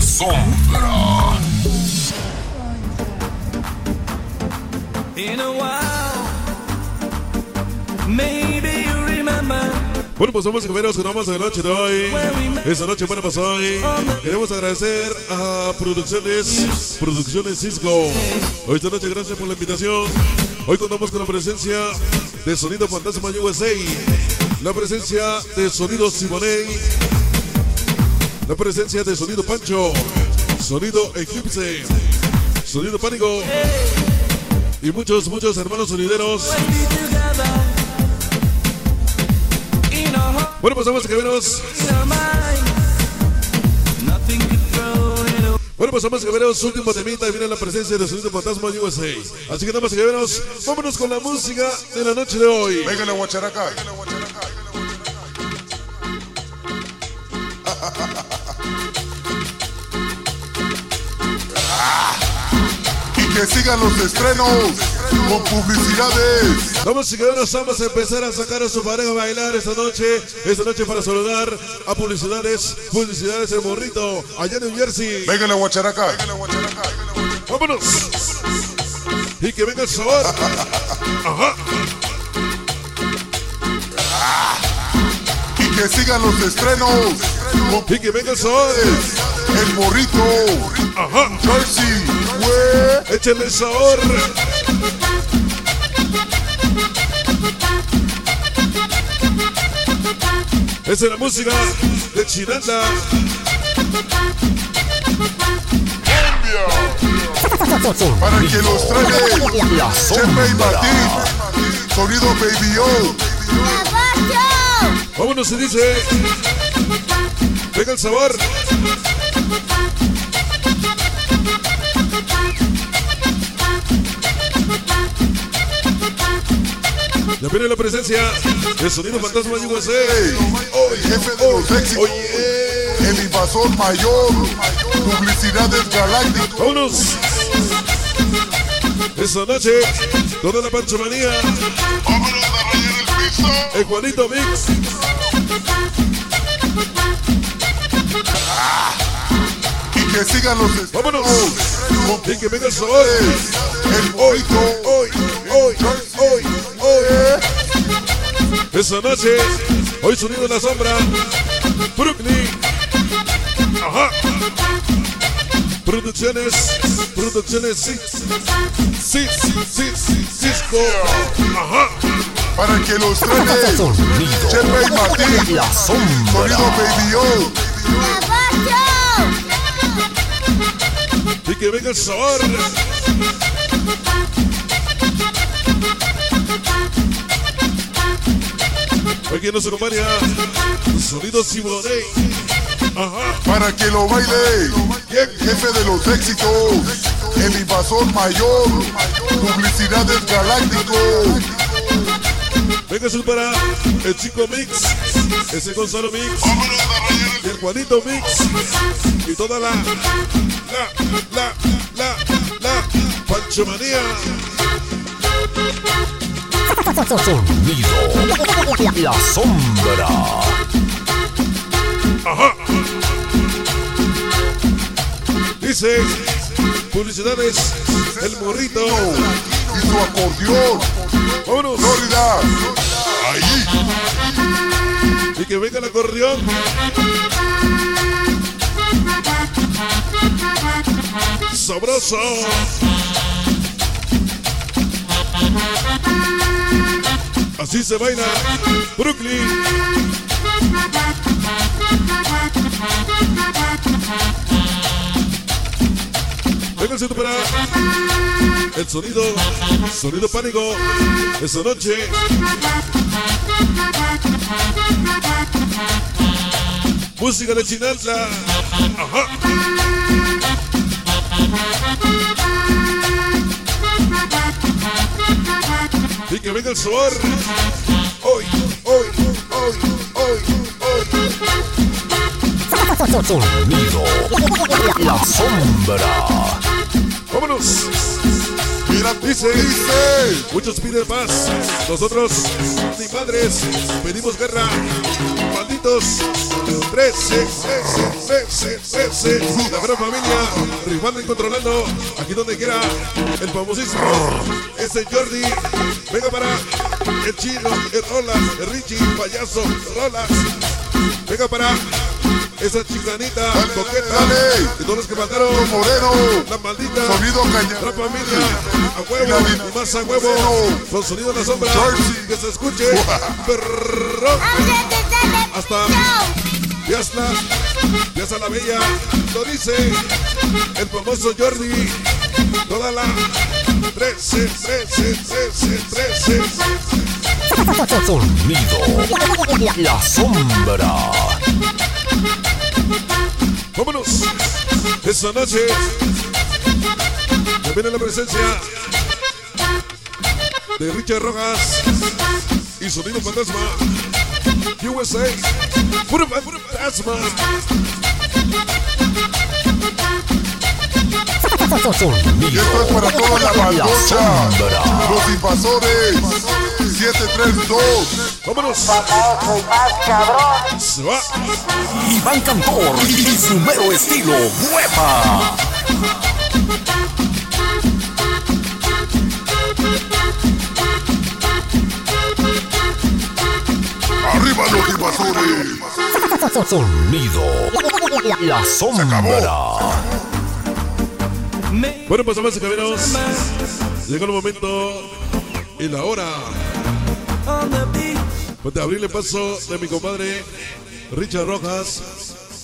La sombra. Bueno, pues somos caballeros que vamos a la noche de hoy. Esta noche, bueno, pues hoy queremos agradecer a Producciones, Producciones Cisco. Hoy esta noche, gracias por la invitación. Hoy contamos con la presencia de Sonido Fantasma USA, la presencia de Sonido Simonei, la presencia de Sonido Pancho, Sonido Eclipse, Sonido Pánico y muchos, muchos hermanos sonideros. Bueno, pues vamos caballeros. a away. Bueno, pues vamos a su último temita y viene la presencia de Sonido Fantasma USA. Así que nada más que veros, vámonos con la música de la noche de hoy. Venga la guacharaca. Que sigan los estrenos con publicidades. Vamos a veros, vamos a empezar a sacar a su pareja a bailar esta noche. Esta noche para saludar a publicidades, publicidades el morrito, allá en New Jersey. Venga la guacharaca. Vámonos. Y que venga el sabor. Ajá. Y que sigan los estrenos Y que venga el sabor. el morrito. Ajá. Jersey, güey. Échenle el sabor. Esa es la música de Chinanda. Para que los La Chepe y. Martín. Sonido Baby O. Vámonos, se dice. Venga el sabor. Viene la presencia de Sonido Fantasma USA. Jefe de los éxitos. Oye, El invasor mayor. Publicidades galácticas. vámonos. Esta noche, toda la panchomanía. Vámonos a rayar el piso. El Juanito Mix. Y que sigan los. Vámonos. Y que venga el sabor. el morrito. Hoy, hoy, hoy, hoy. Esta noche, hoy sonido en la sombra. Brooklyn. Ajá. Producciones, producciones Six. Six, Six, Cisco. Ajá. Para que los Sonido. Chepe y Martín. La Sonido sombra. Baby O. Y que venga el sabor. Hoy quien nos acompaña, sonido Simonet. Ajá. Para que lo baile. El jefe de los éxitos. El invasor mayor. Publicidades galácticos. Venga, eso es para el chico Mix, ese Gonzalo Mix, y el Juanito Mix, y toda la, la, la, la, la, Panchomanía. Sonido. La sombra. Ajá. Dice, publicidades, el morrito. Y su acordeón. Vámonos. Florida. Ahí. Y que venga el acordeón. Sabroso. Así se baila Brooklyn. Venga el para el sonido, sonido pánico, esta noche. Música de Chinantla. Ajá. Y que venga el sabor. Hoy, hoy, hoy, hoy, hoy. Sonido. La sombra. Vámonos. Mira, Dice, dice. muchos piden paz. Nosotros, ni madres, pedimos guerra. Carlitos, 13, 13, 13, 13. La gran familia, rifando y controlando. Aquí donde quiera, el famosísimo. Ese Jordi. Venga para el chino, el Rolas, el Richie, payaso, Rolas. Venga para esa chicanita, Dale, coqueta. dale, dale. Y todos los que mandaron. Moreno. La maldita. Sonido caña. La familia. A huevo. Y más a huevo. Con sonido en la sombra. Jersey. Que se escuche. Perrón. Hasta. Piazla. Piazla la Bella. Lo dice. El famoso Jordi. Toda la. 13, 13, 13, 13. Sonido. La sombra. Vámonos. Esta noche. Ya viene la presencia de Richard Rojas y Sonido Fantasma. USA. Puro fantasma. Y esto Sonido. es para toda la sombra. Los invasores. 732. Vámonos. Se va. Iván Cantor y su mero estilo. ¡Huepa! Sonido. La sombra. Bueno, pues amas y caballeros. Llegó el momento y la hora pues, de abrirle paso de mi compadre Richard Rojas